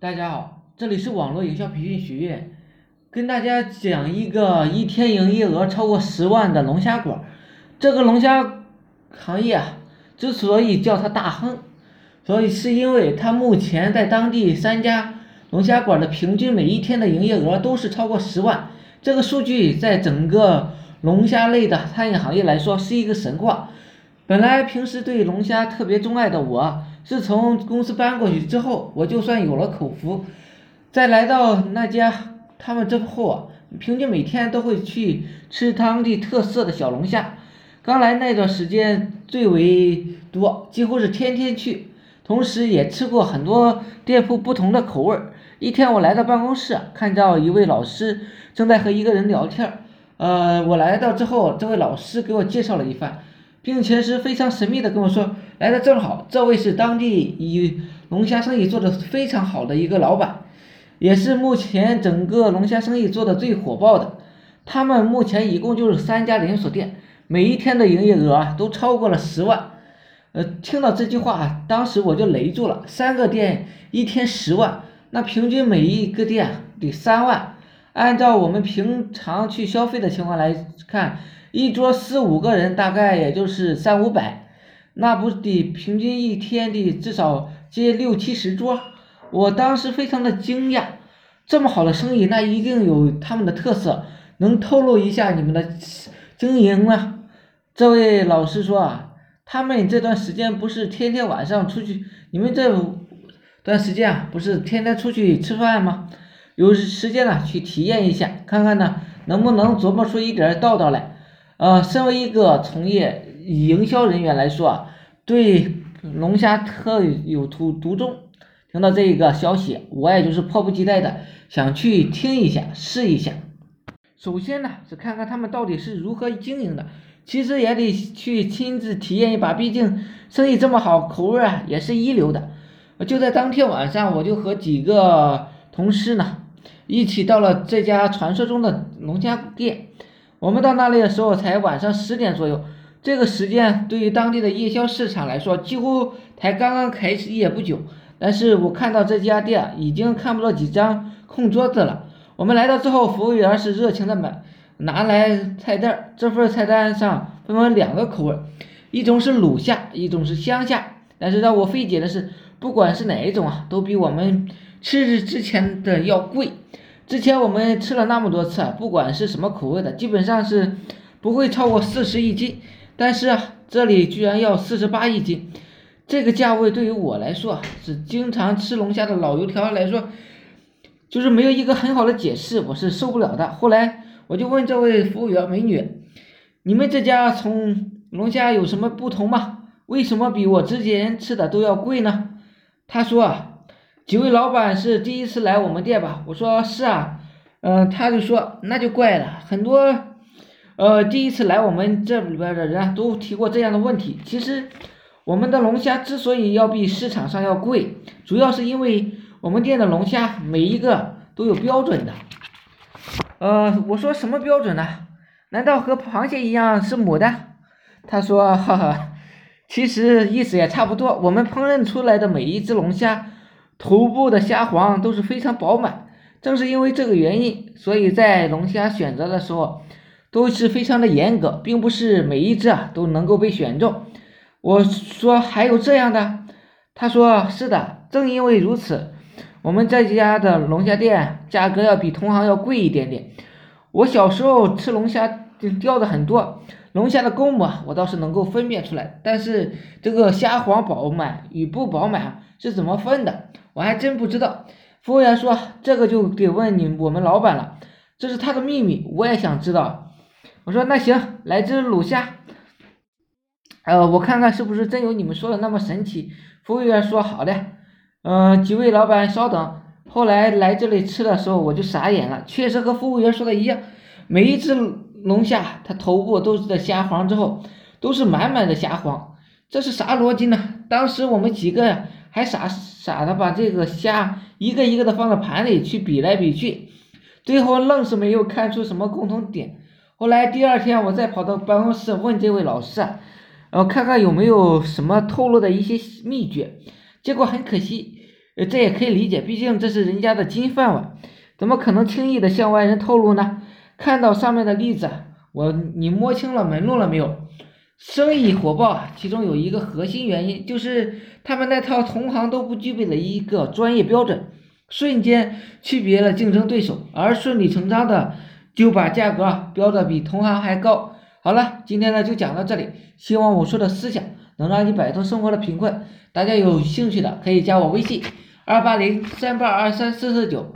大家好，这里是网络营销培训学院，跟大家讲一个一天营业额超过十万的龙虾馆。这个龙虾行业啊，之所以叫它大亨，所以是因为它目前在当地三家龙虾馆的平均每一天的营业额都是超过十万。这个数据在整个龙虾类的餐饮行业来说是一个神话。本来平时对龙虾特别钟爱的我。自从公司搬过去之后，我就算有了口福。在来到那家他们之后啊，平均每天都会去吃当地特色的小龙虾。刚来那段时间最为多，几乎是天天去，同时也吃过很多店铺不同的口味。一天我来到办公室，看到一位老师正在和一个人聊天。呃，我来到之后，这位老师给我介绍了一番。并且是非常神秘的跟我说，来的正好，这位是当地以龙虾生意做的非常好的一个老板，也是目前整个龙虾生意做的最火爆的。他们目前一共就是三家连锁店，每一天的营业额啊都超过了十万。呃，听到这句话，当时我就雷住了，三个店一天十万，那平均每一个店得三万。按照我们平常去消费的情况来看。一桌四五个人，大概也就是三五百，那不得平均一天得至少接六七十桌。我当时非常的惊讶，这么好的生意，那一定有他们的特色，能透露一下你们的经营吗？这位老师说啊，他们这段时间不是天天晚上出去，你们这段时间啊，不是天天出去吃饭吗？有时间了去体验一下，看看呢，能不能琢磨出一点道道来。呃，身为一个从业营销人员来说啊，对龙虾特有独独钟。听到这一个消息，我也就是迫不及待的想去听一下，试一下。首先呢，是看看他们到底是如何经营的，其实也得去亲自体验一把，毕竟生意这么好，口味啊也是一流的。就在当天晚上，我就和几个同事呢，一起到了这家传说中的龙虾店。我们到那里的时候才晚上十点左右，这个时间对于当地的夜宵市场来说，几乎才刚刚开始业不久。但是我看到这家店已经看不到几张空桌子了。我们来到之后，服务员是热情的买拿来菜单，这份菜单上分为两个口味，一种是卤虾，一种是香虾。但是让我费解的是，不管是哪一种啊，都比我们吃之前的要贵。之前我们吃了那么多次，不管是什么口味的，基本上是不会超过四十一斤。但是，这里居然要四十八一斤，这个价位对于我来说，是经常吃龙虾的老油条来说，就是没有一个很好的解释，我是受不了的。后来我就问这位服务员美女：“你们这家从龙虾有什么不同吗？为什么比我之前吃的都要贵呢？”她说啊。几位老板是第一次来我们店吧？我说是啊，嗯，他就说那就怪了，很多，呃，第一次来我们这里边的人都提过这样的问题。其实，我们的龙虾之所以要比市场上要贵，主要是因为我们店的龙虾每一个都有标准的。呃，我说什么标准呢？难道和螃蟹一样是母的？他说，哈哈，其实意思也差不多。我们烹饪出来的每一只龙虾。头部的虾黄都是非常饱满，正是因为这个原因，所以在龙虾选择的时候都是非常的严格，并不是每一只啊都能够被选中。我说还有这样的，他说是的，正因为如此，我们这家的龙虾店价格要比同行要贵一点点。我小时候吃龙虾就钓的很多，龙虾的公母我倒是能够分辨出来，但是这个虾黄饱满与不饱满是怎么分的？我还真不知道，服务员说这个就得问你我们老板了，这是他的秘密，我也想知道。我说那行，来只卤虾，呃，我看看是不是真有你们说的那么神奇。服务员说好的，嗯，几位老板稍等。后来来这里吃的时候，我就傻眼了，确实和服务员说的一样，每一只龙虾它头部都是的虾黄之后，都是满满的虾黄，这是啥逻辑呢？当时我们几个呀。还傻傻的把这个虾一个一个的放到盘里去比来比去，最后愣是没有看出什么共同点。后来第二天我再跑到办公室问这位老师，然后看看有没有什么透露的一些秘诀。结果很可惜，呃，这也可以理解，毕竟这是人家的金饭碗，怎么可能轻易的向外人透露呢？看到上面的例子，我你摸清了门路了没有？生意火爆，其中有一个核心原因就是他们那套同行都不具备的一个专业标准，瞬间区别了竞争对手，而顺理成章的就把价格标的比同行还高。好了，今天呢就讲到这里，希望我说的思想能让你摆脱生活的贫困。大家有兴趣的可以加我微信。二八零三八二三四四九。